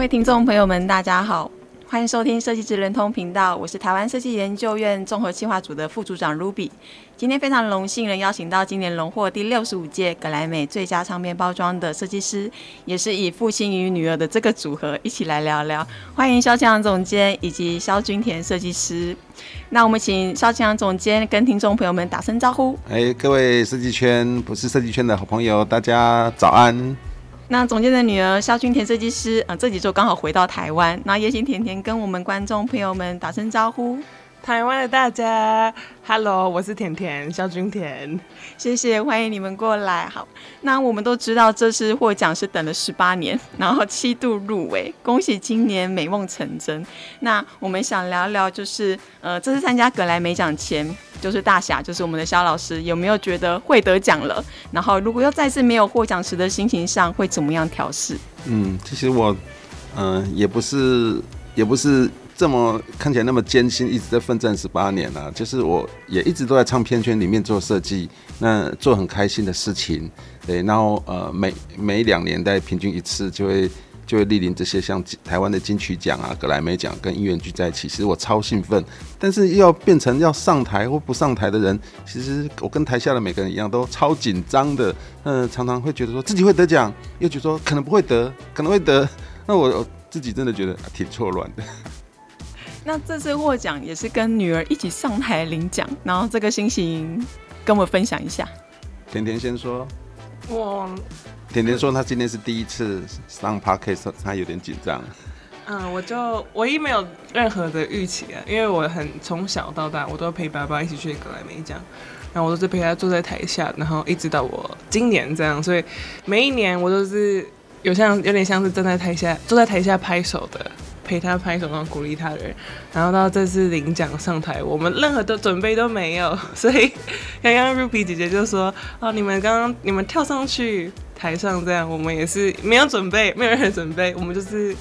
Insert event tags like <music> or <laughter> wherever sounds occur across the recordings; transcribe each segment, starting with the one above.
各位听众朋友们，大家好，欢迎收听设计职人通频道，我是台湾设计研究院综合企划组的副组长 Ruby。今天非常荣幸能邀请到今年荣获第六十五届格莱美最佳唱片包装的设计师，也是以父亲与女儿的这个组合一起来聊聊。欢迎肖强总监以及肖君田设计师。那我们请肖强总监跟听众朋友们打声招呼。哎，各位设计圈不是设计圈的好朋友，大家早安。那总监的女儿萧君田设计师，啊，这几周刚好回到台湾，那也请甜甜跟我们观众朋友们打声招呼。台湾的大家，Hello，我是甜甜肖君甜，谢谢，欢迎你们过来。好，那我们都知道这次获奖是等了十八年，然后七度入围，恭喜今年美梦成真。那我们想聊聊，就是呃，这次参加格莱美奖前，就是大侠，就是我们的肖老师，有没有觉得会得奖了？然后如果又再次没有获奖时的心情上会怎么样调试？嗯，其实我，嗯、呃，也不是，也不是。这么看起来那么艰辛，一直在奋战十八年了，啊。就是我也一直都在唱片圈里面做设计，那做很开心的事情，对。然后呃，每每两年代平均一次就会就会莅临这些像台湾的金曲奖啊、格莱美奖跟音乐剧在一起，其实我超兴奋。但是要变成要上台或不上台的人，其实我跟台下的每个人一样，都超紧张的。嗯，常常会觉得说自己会得奖，又觉得说可能不会得，可能会得。那，我自己真的觉得挺错乱的。那这次获奖也是跟女儿一起上台领奖，然后这个心情跟我分享一下。甜甜先说，我甜甜说她今天是第一次上 Podcast，她有点紧张。嗯，我就唯一没有任何的预期啊，因为我很从小到大我都陪爸爸一起去格莱美奖，然后我都是陪他坐在台下，然后一直到我今年这样，所以每一年我都是有像有点像是站在台下坐在台下拍手的。陪他拍手，然后鼓励他的人，然后到这次领奖上台，我们任何的准备都没有，<laughs> 所以刚刚 Ruby 姐姐就说：“哦，你们刚刚你们跳上去台上这样，我们也是没有准备，没有任何准备，我们就是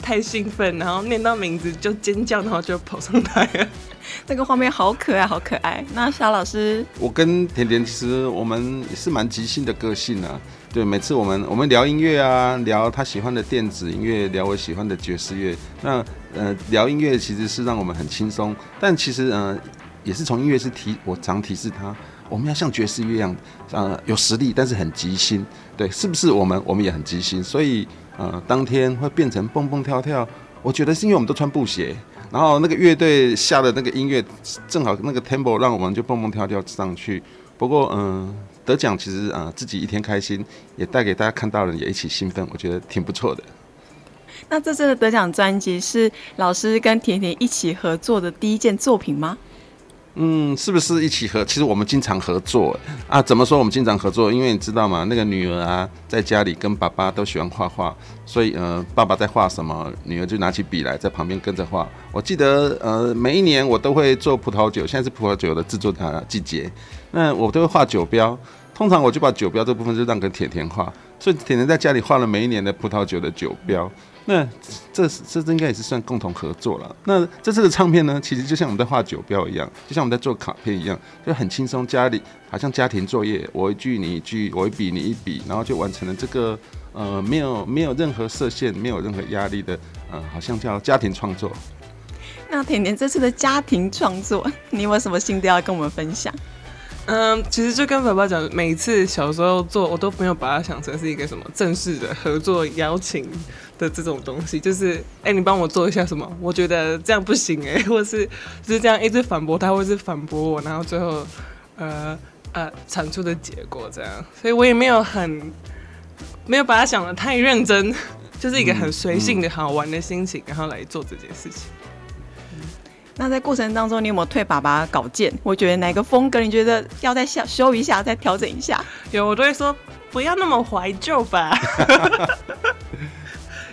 太兴奋，然后念到名字就尖叫，然后就跑上台了。<laughs> 那个画面好可爱，好可爱。那萧老师，我跟甜甜其实我们也是蛮即兴的个性啊。”对，每次我们我们聊音乐啊，聊他喜欢的电子音乐，聊我喜欢的爵士乐。那呃，聊音乐其实是让我们很轻松，但其实呃，也是从音乐是提，我常提示他，我们要像爵士乐一样，呃，有实力，但是很即兴。对，是不是我们我们也很即兴？所以呃，当天会变成蹦蹦跳跳，我觉得是因为我们都穿布鞋，然后那个乐队下的那个音乐正好那个 tempo 让我们就蹦蹦跳跳上去。不过嗯。得奖其实啊、自己一天开心，也带给大家看到人，也一起兴奋，我觉得挺不错的。那这次的得奖专辑是老师跟甜甜一起合作的第一件作品吗？嗯，是不是一起合？其实我们经常合作啊。怎么说我们经常合作？因为你知道吗？那个女儿啊，在家里跟爸爸都喜欢画画，所以呃，爸爸在画什么，女儿就拿起笔来在旁边跟着画。我记得呃，每一年我都会做葡萄酒，现在是葡萄酒的制作的季节，那我都会画酒标。通常我就把酒标这部分就让给甜甜画，所以甜甜在家里画了每一年的葡萄酒的酒标。那这这应该也是算共同合作了。那这次的唱片呢，其实就像我们在画酒标一样，就像我们在做卡片一样，就很轻松。家里好像家庭作业，我一句你一句，我一笔你一笔，然后就完成了这个呃没有没有任何设限、没有任何压力的呃，好像叫家庭创作。那甜甜这次的家庭创作，你有没有什么心得要跟我们分享？嗯，其实就跟爸爸讲，每次小时候做，我都没有把它想成是一个什么正式的合作邀请的这种东西，就是哎、欸，你帮我做一下什么？我觉得这样不行哎、欸，<laughs> 或是就是这样一直反驳他，或是反驳我，然后最后呃呃产出的结果这样，所以我也没有很没有把它想的太认真，<laughs> 就是一个很随性的好玩的心情，然后来做这件事情。那在过程当中，你有没有退爸爸稿件？我觉得哪个风格你觉得要再修修一下，再调整一下？有，我都会说不要那么怀旧吧。<laughs>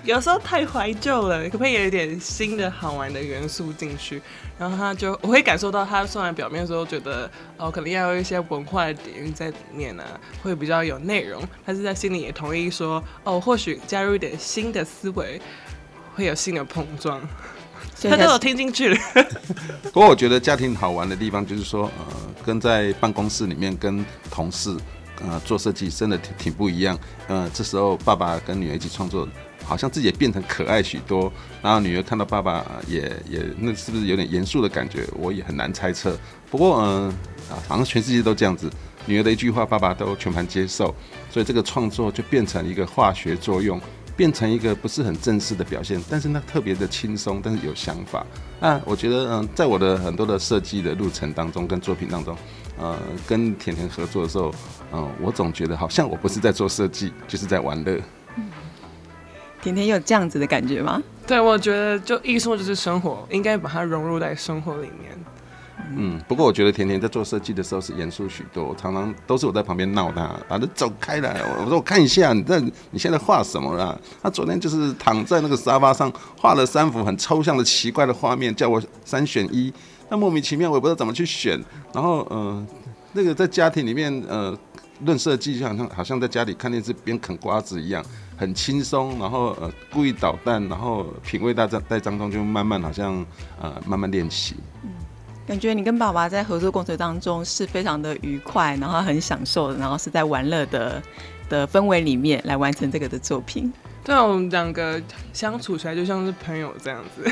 有时候太怀旧了，可不可以有一点新的好玩的元素进去？然后他就我会感受到，他虽然表面说觉得哦，可能要有一些文化的底蕴在里面呢、啊，会比较有内容，但是在心里也同意说哦，或许加入一点新的思维，会有新的碰撞。他都有听进去了。<laughs> 不过我觉得家庭好玩的地方就是说，呃，跟在办公室里面跟同事，呃，做设计真的挺挺不一样。呃，这时候爸爸跟女儿一起创作，好像自己也变成可爱许多。然后女儿看到爸爸也也那是不是有点严肃的感觉？我也很难猜测。不过嗯啊，好像全世界都这样子，女儿的一句话，爸爸都全盘接受，所以这个创作就变成一个化学作用。变成一个不是很正式的表现，但是呢，特别的轻松，但是有想法。那我觉得，嗯，在我的很多的设计的路程当中，跟作品当中，呃，跟甜甜合作的时候，嗯，我总觉得好像我不是在做设计，就是在玩乐。甜甜有这样子的感觉吗？对，我觉得就艺术就是生活，应该把它融入在生活里面。嗯，不过我觉得甜甜在做设计的时候是严肃许多，常常都是我在旁边闹他，把他走开来。我说我看一下，你在你现在画什么了？他昨天就是躺在那个沙发上画了三幅很抽象的奇怪的画面，叫我三选一，那莫名其妙我也不知道怎么去选。然后呃，那个在家庭里面呃论设计，就好像好像在家里看电视边啃瓜子一样，很轻松。然后呃故意捣蛋，然后品味大在在当中就慢慢好像呃慢慢练习。感觉你跟爸爸在合作过程当中是非常的愉快，然后很享受，然后是在玩乐的的氛围里面来完成这个的作品。对，我们两个相处起来就像是朋友这样子。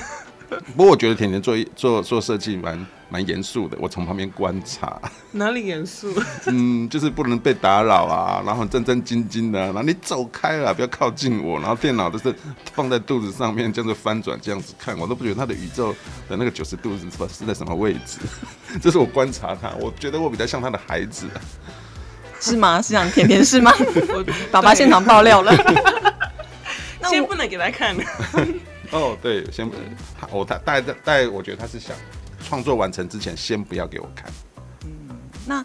<laughs> 不过我觉得甜甜做做做设计蛮蛮严肃的，我从旁边观察。<laughs> 哪里严肃？<laughs> 嗯，就是不能被打扰啊，然后战战兢兢的，然后你走开了，不要靠近我。然后电脑都是放在肚子上面，这样子翻转，这样子看，我都不觉得他的宇宙的那个九十度是是在什么位置。这是我观察他，我觉得我比较像他的孩子。是吗？是像甜甜是吗？爸爸现场爆料了。先不能给他看。哦，对，先，我他大概大概，我觉得他是想创作完成之前，先不要给我看。嗯，那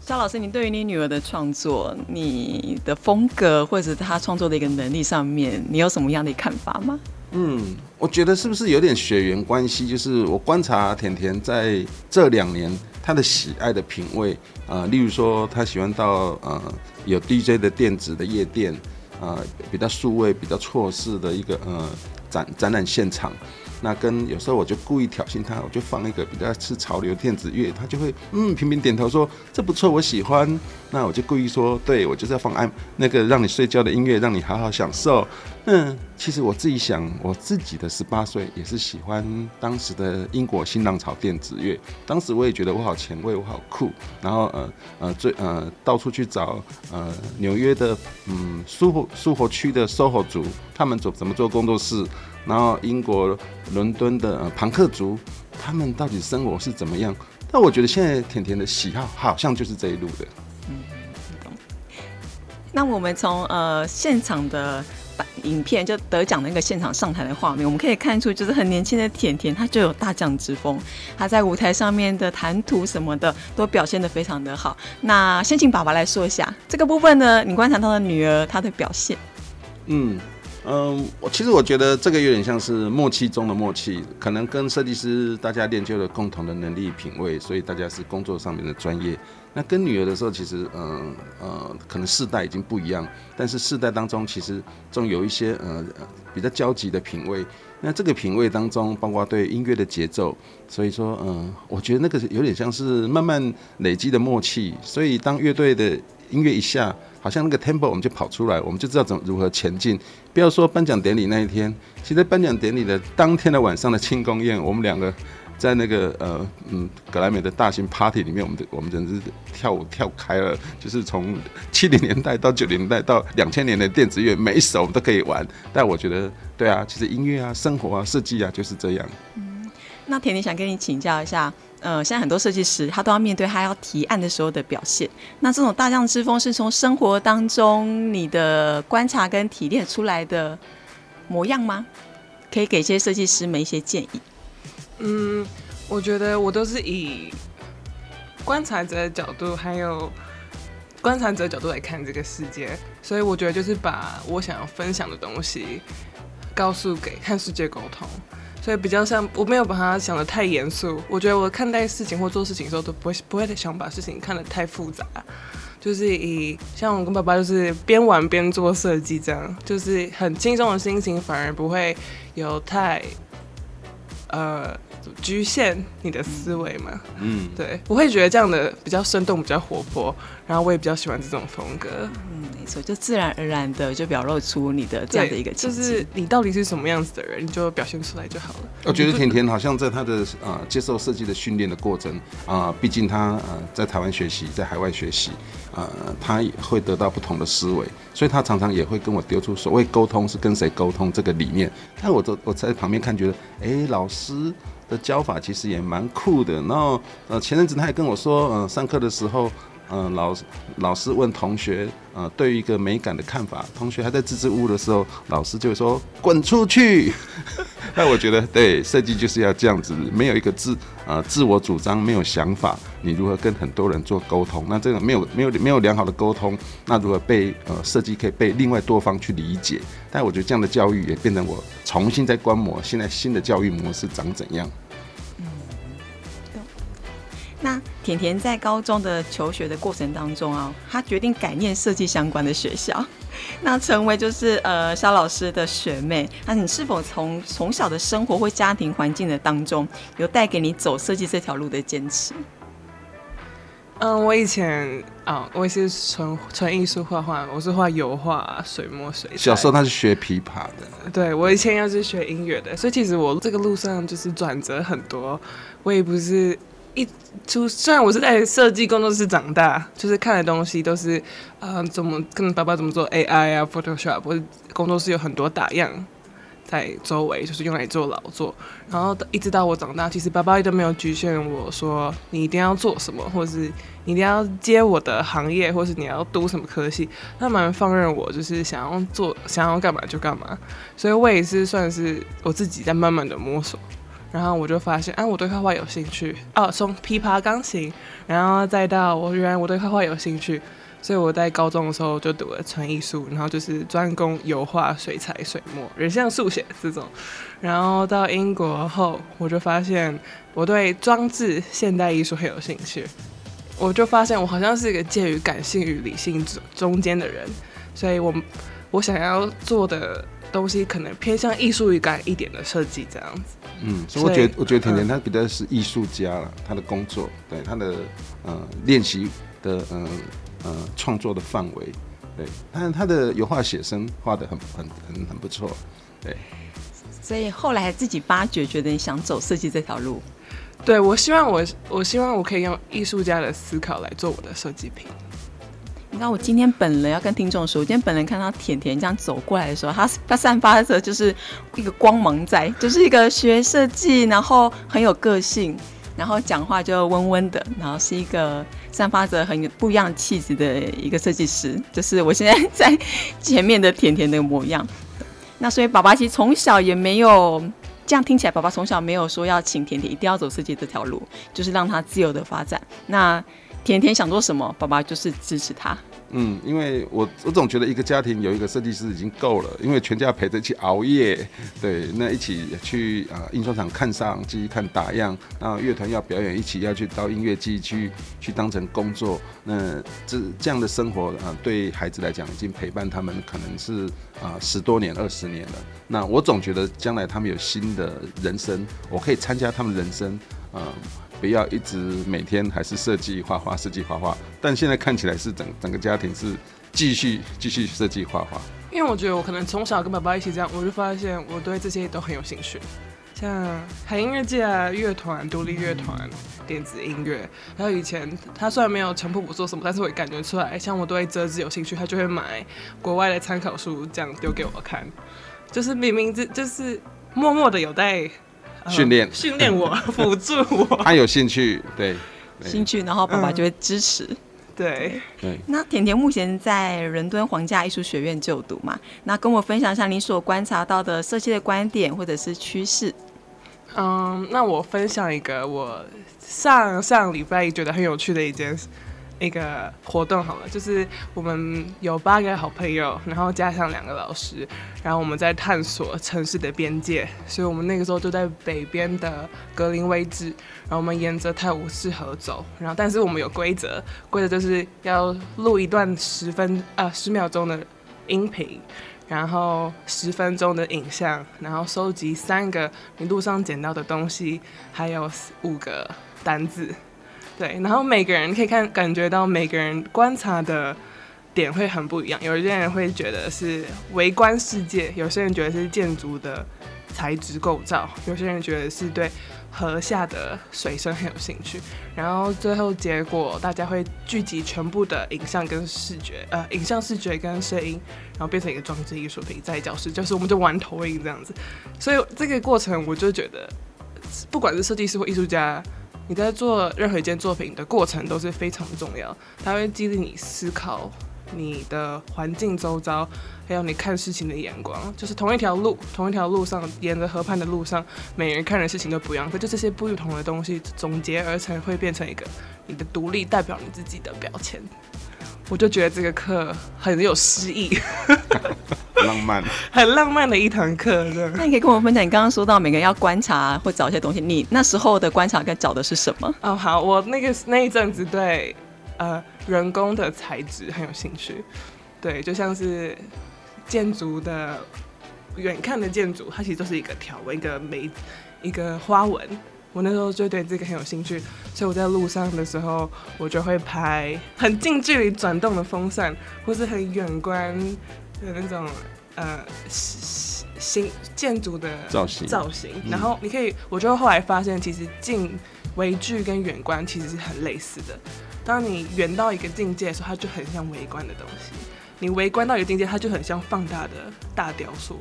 肖老师，你对于你女儿的创作，你的风格或者是她创作的一个能力上面，你有什么样的看法吗？嗯，我觉得是不是有点血缘关系？就是我观察甜甜在这两年她的喜爱的品味，呃，例如说她喜欢到呃有 DJ 的电子的夜店，呃，比较数位、比较错视的一个呃。展展览现场，那跟有时候我就故意挑衅他，我就放一个比较是潮流电子乐，他就会嗯频频点头说这不错，我喜欢。那我就故意说，对我就是要放安那个让你睡觉的音乐，让你好好享受。嗯，其实我自己想，我自己的十八岁也是喜欢当时的英国新浪潮电子乐，当时我也觉得我好前卫，我好酷。然后呃呃最呃到处去找呃纽约的嗯苏活苏活区的 SOHO 族，他们做怎么做工作室，然后英国伦敦的呃庞克族，他们到底生活是怎么样？但我觉得现在甜甜的喜好好像就是这一路的。嗯，懂。那我们从呃现场的影片，就得奖的那个现场上台的画面，我们可以看出，就是很年轻的甜甜，她就有大将之风。她在舞台上面的谈吐什么的，都表现得非常的好。那先请爸爸来说一下这个部分呢？你观察到的女儿她的表现？嗯。嗯，我其实我觉得这个有点像是默契中的默契，可能跟设计师大家练就了共同的能力品味，所以大家是工作上面的专业。那跟女儿的时候，其实嗯呃，可能世代已经不一样，但是世代当中其实总有一些呃比较交集的品味。那这个品味当中，包括对音乐的节奏，所以说嗯，我觉得那个有点像是慢慢累积的默契。所以当乐队的音乐一下，好像那个 tempo 我们就跑出来，我们就知道怎么如何前进。不要说颁奖典礼那一天，其实颁奖典礼的当天的晚上的庆功宴，我们两个在那个呃嗯格莱美的大型 party 里面，我们我们真是跳舞跳开了，就是从七零年代到九零年代到两千年的电子乐，每一首我们都可以玩。但我觉得，对啊，其实音乐啊、生活啊、设计啊就是这样。嗯，那甜甜想跟你请教一下。呃，现在很多设计师他都要面对他要提案的时候的表现。那这种大将之风是从生活当中你的观察跟提炼出来的模样吗？可以给一些设计师们一些建议。嗯，我觉得我都是以观察者的角度，还有观察者角度来看这个世界，所以我觉得就是把我想要分享的东西告诉给看世界沟通，所以比较像我没有把它想的太严肃。我觉得我看待事情或做事情的时候都不会不会想把事情看得太复杂，就是以像我跟爸爸就是边玩边做设计这样，就是很轻松的心情，反而不会有太呃。局限你的思维嘛？嗯，对，我会觉得这样的比较生动，比较活泼，然后我也比较喜欢这种风格。嗯，没错，就自然而然的就表露出你的这样的一个，就是你到底是什么样子的人，你就表现出来就好了。我觉得甜甜好像在她的啊、呃、接受设计的训练的过程啊，毕、呃、竟她呃在台湾学习，在海外学习，啊、呃，她也会得到不同的思维，所以她常常也会跟我丢出所谓沟通是跟谁沟通这个理念。但我都我在旁边看，觉得哎、欸，老师。的教法其实也蛮酷的，然后呃前阵子他也跟我说，嗯、呃，上课的时候，嗯、呃，老老师问同学，呃，对于一个美感的看法，同学还在支支吾吾的时候，老师就会说滚出去。<laughs> 那我觉得对设计就是要这样子，没有一个自呃自我主张，没有想法，你如何跟很多人做沟通？那这个没有没有没有良好的沟通，那如何被呃设计可以被另外多方去理解？但我觉得这样的教育也变成我重新在观摩现在新的教育模式长怎样。那甜甜在高中的求学的过程当中啊，她决定改念设计相关的学校，<laughs> 那成为就是呃肖老师的学妹。那你是否从从小的生活或家庭环境的当中，有带给你走设计这条路的坚持？嗯，我以前啊、哦，我也是纯纯艺术画画，我是画油画、水墨水彩。小时候他是学琵琶的，对，我以前又是学音乐的，所以其实我这个路上就是转折很多，我也不是。一出，虽然我是在设计工作室长大，就是看的东西都是，呃，怎么跟爸爸怎么做 AI 啊，Photoshop，或者工作室有很多打样在周围，就是用来做劳作。然后一直到我长大，其实爸爸都没有局限我说你一定要做什么，或是你一定要接我的行业，或是你要读什么科系，他蛮放任我，就是想要做，想要干嘛就干嘛。所以我也是算是我自己在慢慢的摸索。然后我就发现，啊，我对画画有兴趣哦。从琵琶、钢琴，然后再到我原来我对画画有兴趣，所以我在高中的时候就读了纯艺术，然后就是专攻油画、水彩、水墨、人像速写这种。然后到英国后，我就发现我对装置、现代艺术很有兴趣。我就发现我好像是一个介于感性与理性中间的人，所以我我想要做的东西可能偏向艺术感一点的设计这样子。嗯，所以我觉得，我觉得甜甜她比较是艺术家了，她、嗯、的工作，对她的呃练习的呃呃创作的范围，对，但她的油画写生画的很很很很不错，对。所以后来自己发掘，觉得你想走设计这条路。对，我希望我我希望我可以用艺术家的思考来做我的设计品。那我今天本人要跟听众说，今天本人看到甜甜这样走过来的时候，他他散发着就是一个光芒在，就是一个学设计，然后很有个性，然后讲话就温温的，然后是一个散发着很不一样气质的一个设计师，就是我现在在前面的甜甜的模样。那所以爸爸其实从小也没有这样听起来，爸爸从小没有说要请甜甜一定要走设计这条路，就是让他自由的发展。那甜甜想做什么，爸爸就是支持他。嗯，因为我我总觉得一个家庭有一个设计师已经够了，因为全家陪着一起熬夜，对，那一起去啊、印刷厂看上机、看打样，然后乐团要表演，一起要去到音乐季去去当成工作。那这这样的生活啊、对孩子来讲已经陪伴他们可能是啊、十多年、二十年了。那我总觉得将来他们有新的人生，我可以参加他们人生啊。不要一直每天还是设计画画，设计画画。但现在看起来是整整个家庭是继续继续设计画画。因为我觉得我可能从小跟爸爸一起这样，我就发现我对这些都很有兴趣，像海音乐界啊、乐团、独立乐团、电子音乐。还有以前他虽然没有强迫我做什么，但是我也感觉出来，像我对折纸有兴趣，他就会买国外的参考书这样丢给我看，就是明明这就是默默的有在。训练训练我，<laughs> 辅助我。他有兴趣，对，对兴趣，然后爸爸就会支持。嗯、对对。那甜甜目前在伦敦皇家艺术学院就读嘛？那跟我分享一下你所观察到的设计的观点或者是趋势。嗯，那我分享一个我上上礼拜觉得很有趣的一件一个活动好了，就是我们有八个好朋友，然后加上两个老师，然后我们在探索城市的边界，所以我们那个时候就在北边的格林威治，然后我们沿着泰晤士河走，然后但是我们有规则，规则就是要录一段十分啊十秒钟的音频，然后十分钟的影像，然后收集三个你路上捡到的东西，还有五个单字。对，然后每个人可以看感觉到每个人观察的点会很不一样。有些人会觉得是微观世界，有些人觉得是建筑的材质构造，有些人觉得是对河下的水声很有兴趣。然后最后结果，大家会聚集全部的影像跟视觉，呃，影像、视觉跟声音，然后变成一个装置艺术品在教室，就是我们就玩投影这样子。所以这个过程，我就觉得，不管是设计师或艺术家。你在做任何一件作品的过程都是非常重要，它会激励你思考你的环境周遭，还有你看事情的眼光。就是同一条路，同一条路上，沿着河畔的路上，每人看的事情都不一样。可就这些不同的东西总结而成，会变成一个你的独立代表你自己的标签。我就觉得这个课很有诗意。<laughs> 浪漫，<laughs> 很浪漫的一堂课。那你可以跟我分享，你刚刚说到每个人要观察或找一些东西，你那时候的观察跟找的是什么？哦，好，我那个那一阵子对呃人工的材质很有兴趣，对，就像是建筑的远看的建筑，它其实就是一个条纹、一个梅、一个花纹。我那时候就对这个很有兴趣，所以我在路上的时候，我就会拍很近距离转动的风扇，或是很远观。的那种呃新建筑的造型造型，然后你可以，我就后来发现，其实近微距跟远观其实是很类似的。当你远到一个境界的时候，它就很像微观的东西；你微观到一个境界，它就很像放大的大雕塑。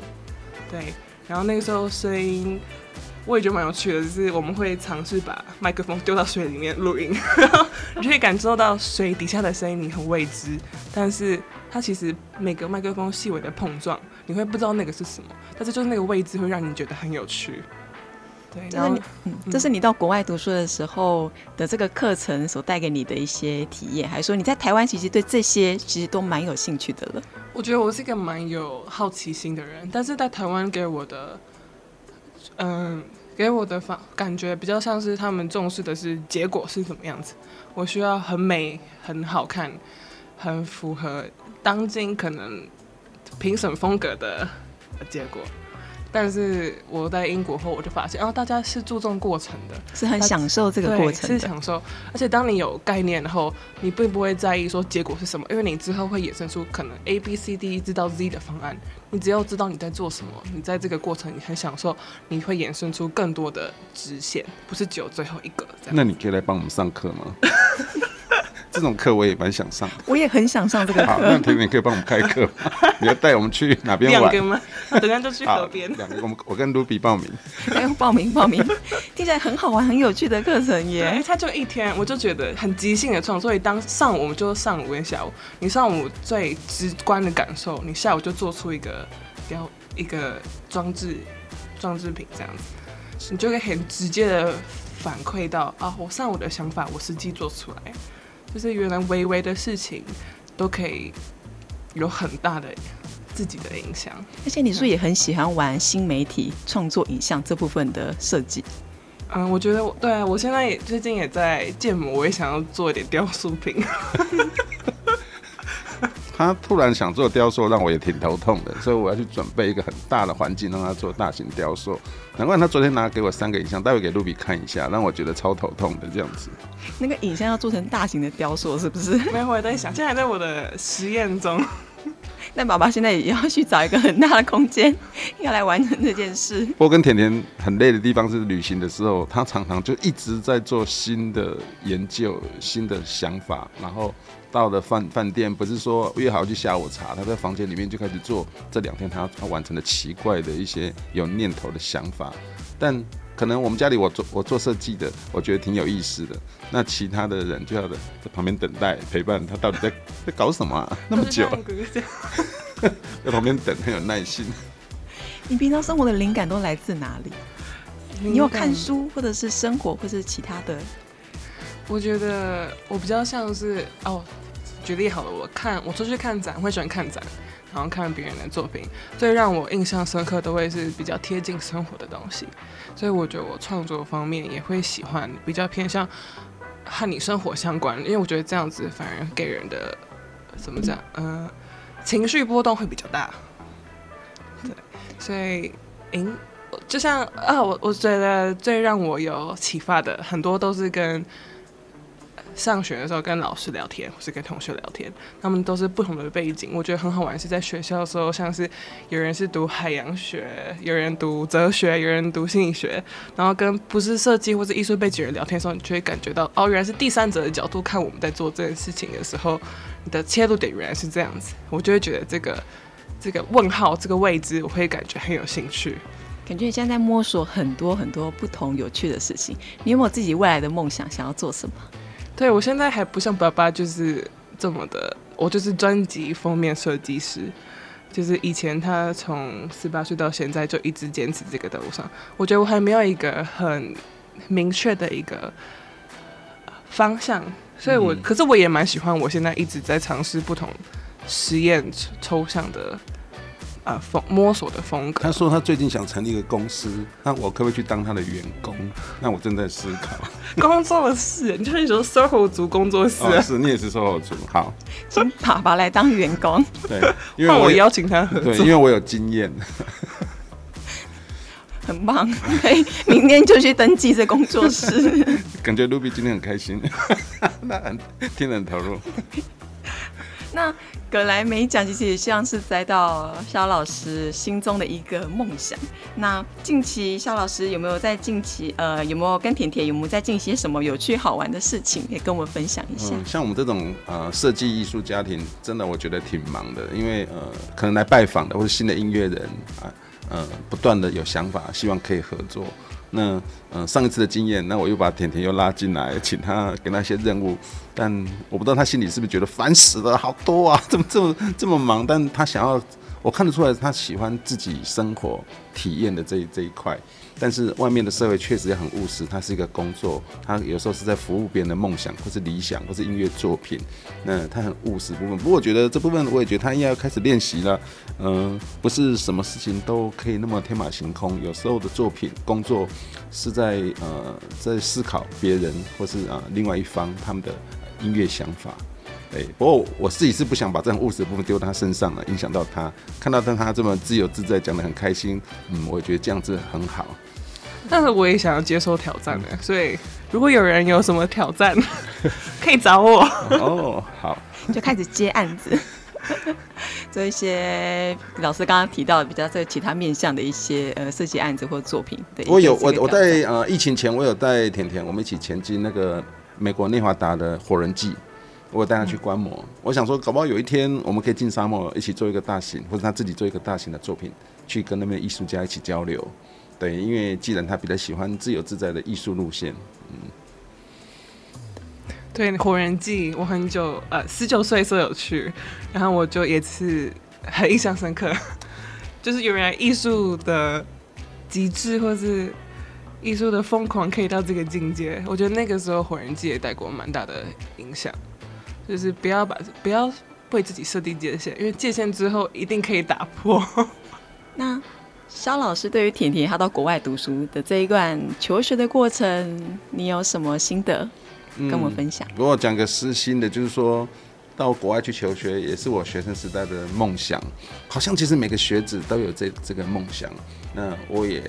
对，然后那个时候声音。我也觉得蛮有趣的，就是我们会尝试把麦克风丢到水里面录音，<laughs> 然后你可以感受到水底下的声音，你很未知，但是它其实每个麦克风细微的碰撞，你会不知道那个是什么，但是就是那个位置会让你觉得很有趣。对，然后，嗯，这是你到国外读书的时候的这个课程所带给你的一些体验，还是说你在台湾其实对这些其实都蛮有兴趣的了？我觉得我是一个蛮有好奇心的人，但是在台湾给我的。嗯，给我的感感觉比较像是他们重视的是结果是什么样子，我需要很美、很好看、很符合当今可能评审风格的结果。但是我在英国后，我就发现，哦，大家是注重过程的，是很享受这个过程，是享受。而且当你有概念后，你并不会在意说结果是什么，因为你之后会衍生出可能 A B C D 直到 Z 的方案。你只要知道你在做什么，你在这个过程你很享受，你会衍生出更多的支线，不是只有最后一个。那你可以来帮我们上课吗？<laughs> 这种课我也蛮想上的，我也很想上这个课。好，那甜甜可以帮我们开课，<laughs> 你要带我们去哪边玩？两个吗？等下就去河边。两个，我们我跟 Ruby 报名。不用报名报名，听起来很好玩、很有趣的课程耶。他就一天，我就觉得很即兴的创作。所以当上午我们就上午跟下午，你上午最直观的感受，你下午就做出一个雕一个装置装置品这样子，你就可以很直接的反馈到啊，我上午的想法我实际做出来。就是原来微微的事情都可以有很大的自己的影响，而且你是不是也很喜欢玩新媒体创作影像这部分的设计？嗯，我觉得对啊，我现在也最近也在建模，我也想要做一点雕塑品。<laughs> 他突然想做雕塑，让我也挺头痛的，所以我要去准备一个很大的环境，让他做大型雕塑。难怪他昨天拿给我三个影像，待会给露比看一下，让我觉得超头痛的这样子。那个影像要做成大型的雕塑，是不是？没有，我在想，现在还在我的实验中。但爸爸现在也要去找一个很大的空间，要来完成这件事。我跟甜甜很累的地方是，旅行的时候，他常常就一直在做新的研究、新的想法，然后。到了饭饭店，不是说约好去下午茶，他在房间里面就开始做这两天他他完成的奇怪的一些有念头的想法。但可能我们家里我做我做设计的，我觉得挺有意思的。那其他的人就要在旁边等待陪伴他，到底在在搞什么啊？<laughs> 那么久，<laughs> 在旁边等很有耐心。你平常生活的灵感都来自哪里？你有看书，或者是生活，或者是其他的？我觉得我比较像是哦，举例好了，我看我出去看展，会喜欢看展，然后看别人的作品，最让我印象深刻都会是比较贴近生活的东西，所以我觉得我创作方面也会喜欢比较偏向和你生活相关，因为我觉得这样子反而给人的怎么讲，嗯、情绪波动会比较大，对，所以，嗯。就像啊，我我觉得最让我有启发的很多都是跟上学的时候跟老师聊天，或是跟同学聊天，他们都是不同的背景。我觉得很好玩，是在学校的时候，像是有人是读海洋学，有人读哲学，有人读心理学，然后跟不是设计或者艺术背景人聊天的时候，你就会感觉到哦，原来是第三者的角度看我们在做这件事情的时候，你的切入点原来是这样子，我就会觉得这个这个问号这个位置，我会感觉很有兴趣。感觉你现在在摸索很多很多不同有趣的事情。你有没有自己未来的梦想，想要做什么？对，我现在还不像爸爸，就是这么的，我就是专辑封面设计师。就是以前他从十八岁到现在就一直坚持这个道路上。我觉得我还没有一个很明确的一个方向，所以我、嗯、可是我也蛮喜欢，我现在一直在尝试不同实验抽象的。啊，风摸索的风格。他说他最近想成立一个公司，那我可不可以去当他的员工？那我正在思考。<laughs> 工作室，你就是你说 SOHO 族工作室、啊哦？是，你也是 SOHO 族。好，请爸爸来当员工。对，<laughs> 因为我，我邀请他合作，对，因为我有经验。<laughs> 很棒，可以明天就去登记这工作室。感觉 Ruby 今天很开心，那很听得很投入。那葛莱美奖其实也像是栽到肖老师心中的一个梦想。那近期肖老师有没有在近期呃有没有跟甜甜有没有在进行什么有趣好玩的事情，也跟我们分享一下？像我们这种呃设计艺术家庭，真的我觉得挺忙的，因为呃可能来拜访的或者新的音乐人啊呃不断的有想法，希望可以合作。那嗯，上一次的经验，那我又把甜甜又拉进来，请他给那些任务，但我不知道他心里是不是觉得烦死了，好多啊，怎么这么这么忙？但他想要，我看得出来，他喜欢自己生活体验的这这一块。但是外面的社会确实也很务实，它是一个工作，他有时候是在服务别人的梦想，或是理想，或是音乐作品。那他很务实部分，不过我觉得这部分我也觉得他应该要开始练习了。嗯、不是什么事情都可以那么天马行空，有时候的作品工作是在呃在思考别人或是啊、另外一方他们的音乐想法。对，不过我自己是不想把这种务实的部分丢到他身上了，影响到他。看到他这么自由自在，讲得很开心，嗯，我也觉得这样子很好。但是我也想要接受挑战的，所以如果有人有什么挑战，<laughs> 可以找我。哦，好，就开始接案子，<laughs> 做一些老师刚刚提到的比较在其他面向的一些呃设计案子或作品。对，我有我我在呃疫情前我有带甜甜，我们一起前进那个美国内华达的火人祭，我带他去观摩。我想说，搞不好有一天我们可以进沙漠，一起做一个大型，或者他自己做一个大型的作品，去跟那边艺术家一起交流。对，因为既然他比较喜欢自由自在的艺术路线，嗯，对，火人祭我很久呃十九岁时候有去，然后我就也是很印象深刻，<laughs> 就是原来艺术的极致或是艺术的疯狂可以到这个境界，我觉得那个时候火人祭也带给我蛮大的影响，就是不要把不要为自己设定界限，因为界限之后一定可以打破。<laughs> 那。肖老师对于甜甜她到国外读书的这一段求学的过程，你有什么心得跟我分享？如果讲个私心的，就是说到国外去求学，也是我学生时代的梦想。好像其实每个学子都有这这个梦想。那我也，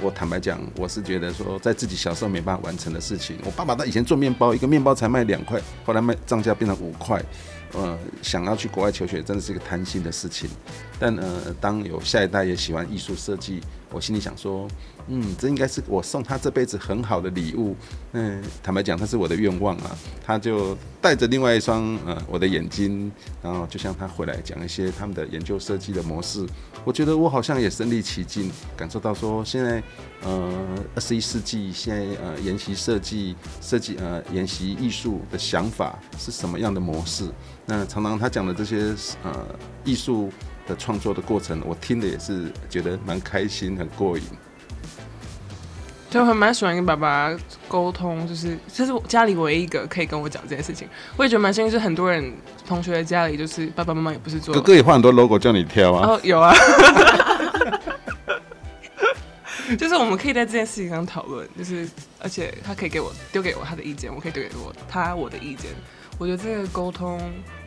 我坦白讲，我是觉得说，在自己小时候没办法完成的事情，我爸爸他以前做面包，一个面包才卖两块，后来卖涨价变成五块。呃，想要去国外求学，真的是一个贪心的事情。但呃，当有下一代也喜欢艺术设计，我心里想说，嗯，这应该是我送他这辈子很好的礼物。嗯，坦白讲，他是我的愿望啊。他就带着另外一双呃我的眼睛，然后就像他回来讲一些他们的研究设计的模式。我觉得我好像也身历其境，感受到说现在呃二十一世纪现在呃研习设计设计呃研习艺术的想法是什么样的模式。那常常他讲的这些呃艺术的创作的过程，我听的也是觉得蛮开心、很过瘾。就我还蛮喜欢跟爸爸沟通，就是这是我家里唯一一个可以跟我讲这件事情。我也觉得蛮幸运，是很多人同学的家里，就是爸爸妈妈也不是做。哥哥也画很多 logo 叫你挑啊。哦，有啊。<laughs> 就是我们可以在这件事情上讨论，就是而且他可以给我丢给我他的意见，我可以丢给我他我的意见。我觉得这个沟通，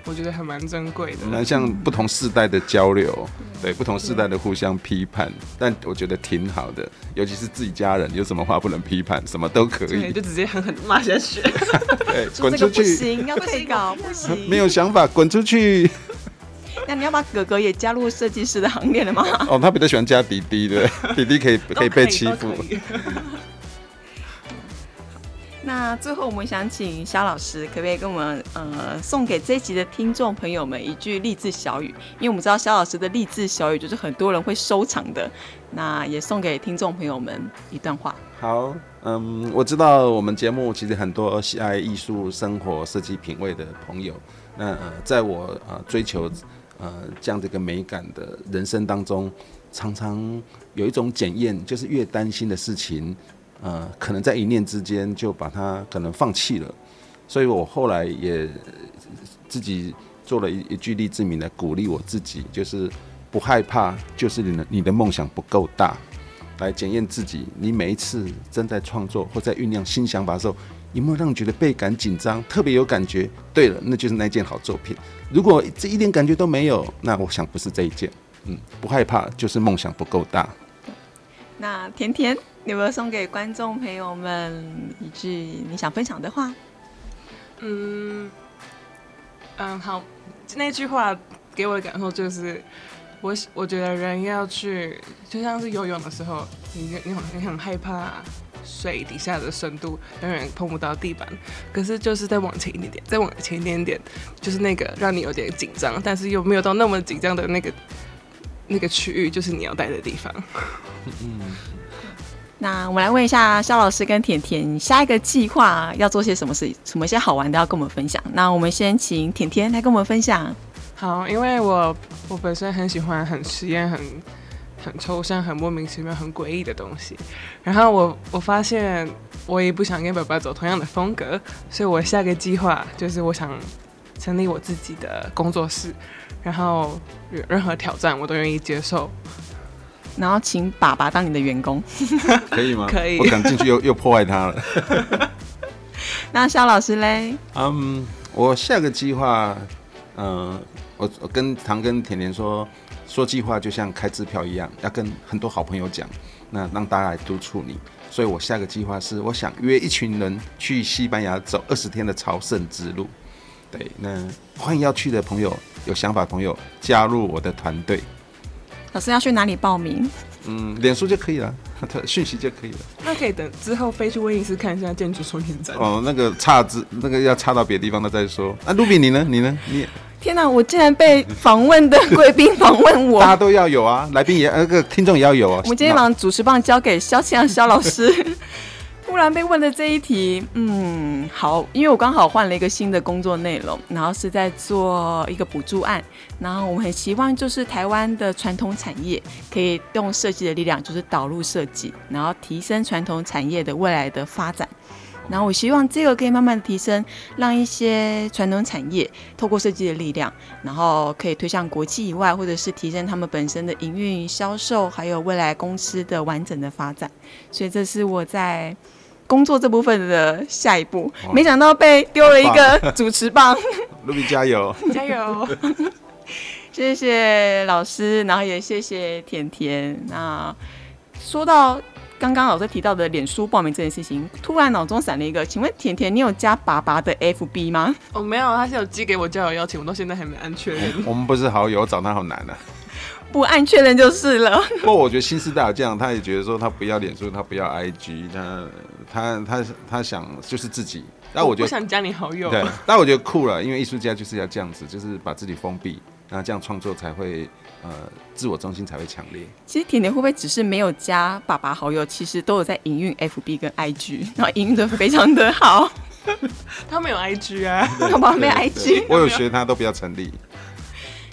我觉得还蛮珍贵的。那像不同世代的交流，对不同世代的互相批判，但我觉得挺好的。尤其是自己家人，有什么话不能批判，什么都可以，就直接狠狠骂下去。<laughs> 对，滚出去！不行，要退稿，不行。没有想法，滚出去。<laughs> 那你要把哥哥也加入设计师的行列了吗？哦，他比较喜欢加弟弟的，弟弟可以可以被欺负。那最后，我们想请肖老师，可不可以跟我们呃送给这一集的听众朋友们一句励志小语？因为我们知道肖老师的励志小语就是很多人会收藏的，那也送给听众朋友们一段话。好，嗯，我知道我们节目其实很多喜爱艺术、生活、设计品味的朋友，那呃，在我呃追求呃这样的一个美感的人生当中，常常有一种检验，就是越担心的事情。呃，可能在一念之间就把它可能放弃了，所以我后来也自己做了一一句励志名来鼓励我自己，就是不害怕，就是你的你的梦想不够大，来检验自己。你每一次正在创作或在酝酿新想法的时候，有没有让你觉得倍感紧张，特别有感觉？对了，那就是那件好作品。如果这一点感觉都没有，那我想不是这一件。嗯，不害怕，就是梦想不够大。那甜甜。有没有送给观众朋友们一句你想分享的话？嗯嗯，好，那句话给我的感受就是，我我觉得人要去，就像是游泳的时候，你你很你很害怕水底下的深度，永远碰不到地板。可是就是再往前一点点，再往前一点点，就是那个让你有点紧张，但是又没有到那么紧张的那个那个区域，就是你要待的地方。嗯。<laughs> 那我们来问一下肖老师跟甜甜，下一个计划要做些什么事？什么一些好玩的要跟我们分享？那我们先请甜甜来跟我们分享。好，因为我我本身很喜欢很实验、很很抽象、很莫名其妙、很诡异的东西。然后我我发现我也不想跟爸爸走同样的风格，所以我下个计划就是我想成立我自己的工作室，然后有任何挑战我都愿意接受。然后请爸爸当你的员工，<laughs> 可以吗？<laughs> 可以。我敢进去又 <laughs> 又破坏他了。那肖老师嘞？嗯，um, 我下个计划，嗯、呃，我我跟唐跟甜甜说，说计划就像开支票一样，要跟很多好朋友讲，那让大家来督促你。所以我下个计划是，我想约一群人去西班牙走二十天的朝圣之路。对，那欢迎要去的朋友，有想法的朋友加入我的团队。老师要去哪里报名？嗯，脸书就可以了，他 <laughs> 讯息就可以了。那可以等之后飞去威尼斯看一下建筑双年展。哦，那个差之，那个要差到别的地方，那再说。那、啊、卢比你呢？你呢？你天哪！我竟然被访问的贵宾访问我，<laughs> 大家都要有啊，来宾也那个听众也要有啊。我们今天把主持棒交给肖庆萧老师。<laughs> 突然被问的这一题，嗯，好，因为我刚好换了一个新的工作内容，然后是在做一个补助案，然后我们很希望就是台湾的传统产业可以用设计的力量，就是导入设计，然后提升传统产业的未来的发展。然后我希望这个可以慢慢的提升，让一些传统产业透过设计的力量，然后可以推向国际以外，或者是提升他们本身的营运、销售，还有未来公司的完整的发展。所以这是我在。工作这部分的下一步，没想到被丢了一个 <laughs> 主持棒。<laughs> 卢比加油，<laughs> 加油！谢谢老师，然后也谢谢甜甜。那说到刚刚老师提到的脸书报名这件事情，突然脑中闪了一个，请问甜甜，你有加爸爸的 FB 吗？我、哦、没有，他是有寄给我交友邀请，我到现在还没安确认。我们不是好友，找他好难啊。不按确认就是了。不过我觉得新时代有这样，他也觉得说他不要脸书，他不要 IG，他他他他想就是自己。但我觉得我想加你好友。对，但我觉得酷了，因为艺术家就是要这样子，就是把自己封闭，然后这样创作才会呃自我中心才会强烈。其实甜甜会不会只是没有加爸爸好友，其实都有在营运 FB 跟 IG，然后营运的非常的好。<laughs> 他没有 IG 啊，<laughs> 爸爸没有 IG，我有学他都不要成立。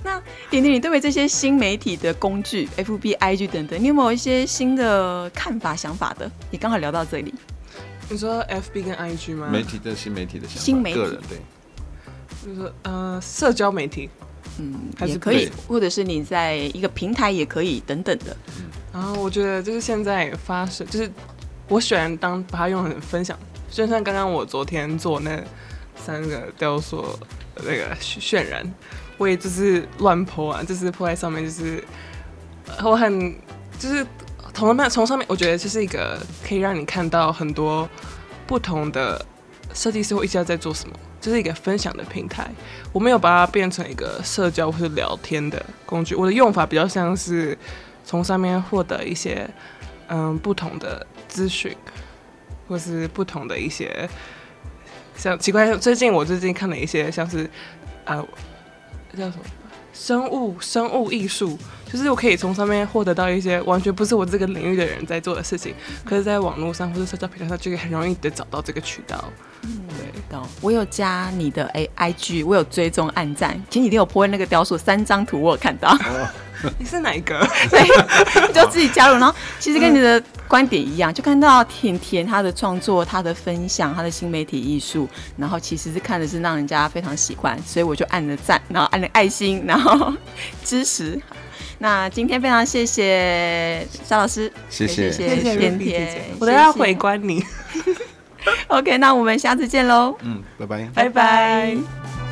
那点点，你对于这些新媒体的工具，FB、IG 等等，你有没有一些新的看法、想法的？你刚好聊到这里。你说 FB 跟 IG 吗？媒体的新媒体的想法，新媒体个人对，就是说呃，社交媒体，嗯，还是也可以，或者是你在一个平台也可以等等的。然后我觉得就是现在发生，就是我喜欢当把它用很分享，就像刚刚我昨天做那三个雕塑那个渲染，我也就是乱泼啊，就是泼在上面，就是我很就是从上面从上面，我觉得这是一个可以让你看到很多不同的设计师会一直在做什么，这、就是一个分享的平台。我没有把它变成一个社交或是聊天的工具，我的用法比较像是。从上面获得一些嗯不同的资讯，或是不同的一些像奇怪，最近我最近看了一些像是呃叫什么生物生物艺术，就是我可以从上面获得到一些完全不是我这个领域的人在做的事情，可是在网络上或者社交平台上就可以很容易的找到这个渠道。嗯，对，懂。我有加你的 A I G，我有追踪暗赞，前几天有 po 那个雕塑三张图，我有看到。<laughs> 你是哪一个？<laughs> 对，就自己加入。然后其实跟你的观点一样，就看到甜甜她的创作、她的分享、她的新媒体艺术，然后其实是看的是让人家非常喜欢，所以我就按了赞，然后按了爱心，然后支持。那今天非常谢谢沙老师，谢谢谢谢甜甜，我都要回关你。<laughs> OK，那我们下次见喽。嗯，拜拜，拜拜。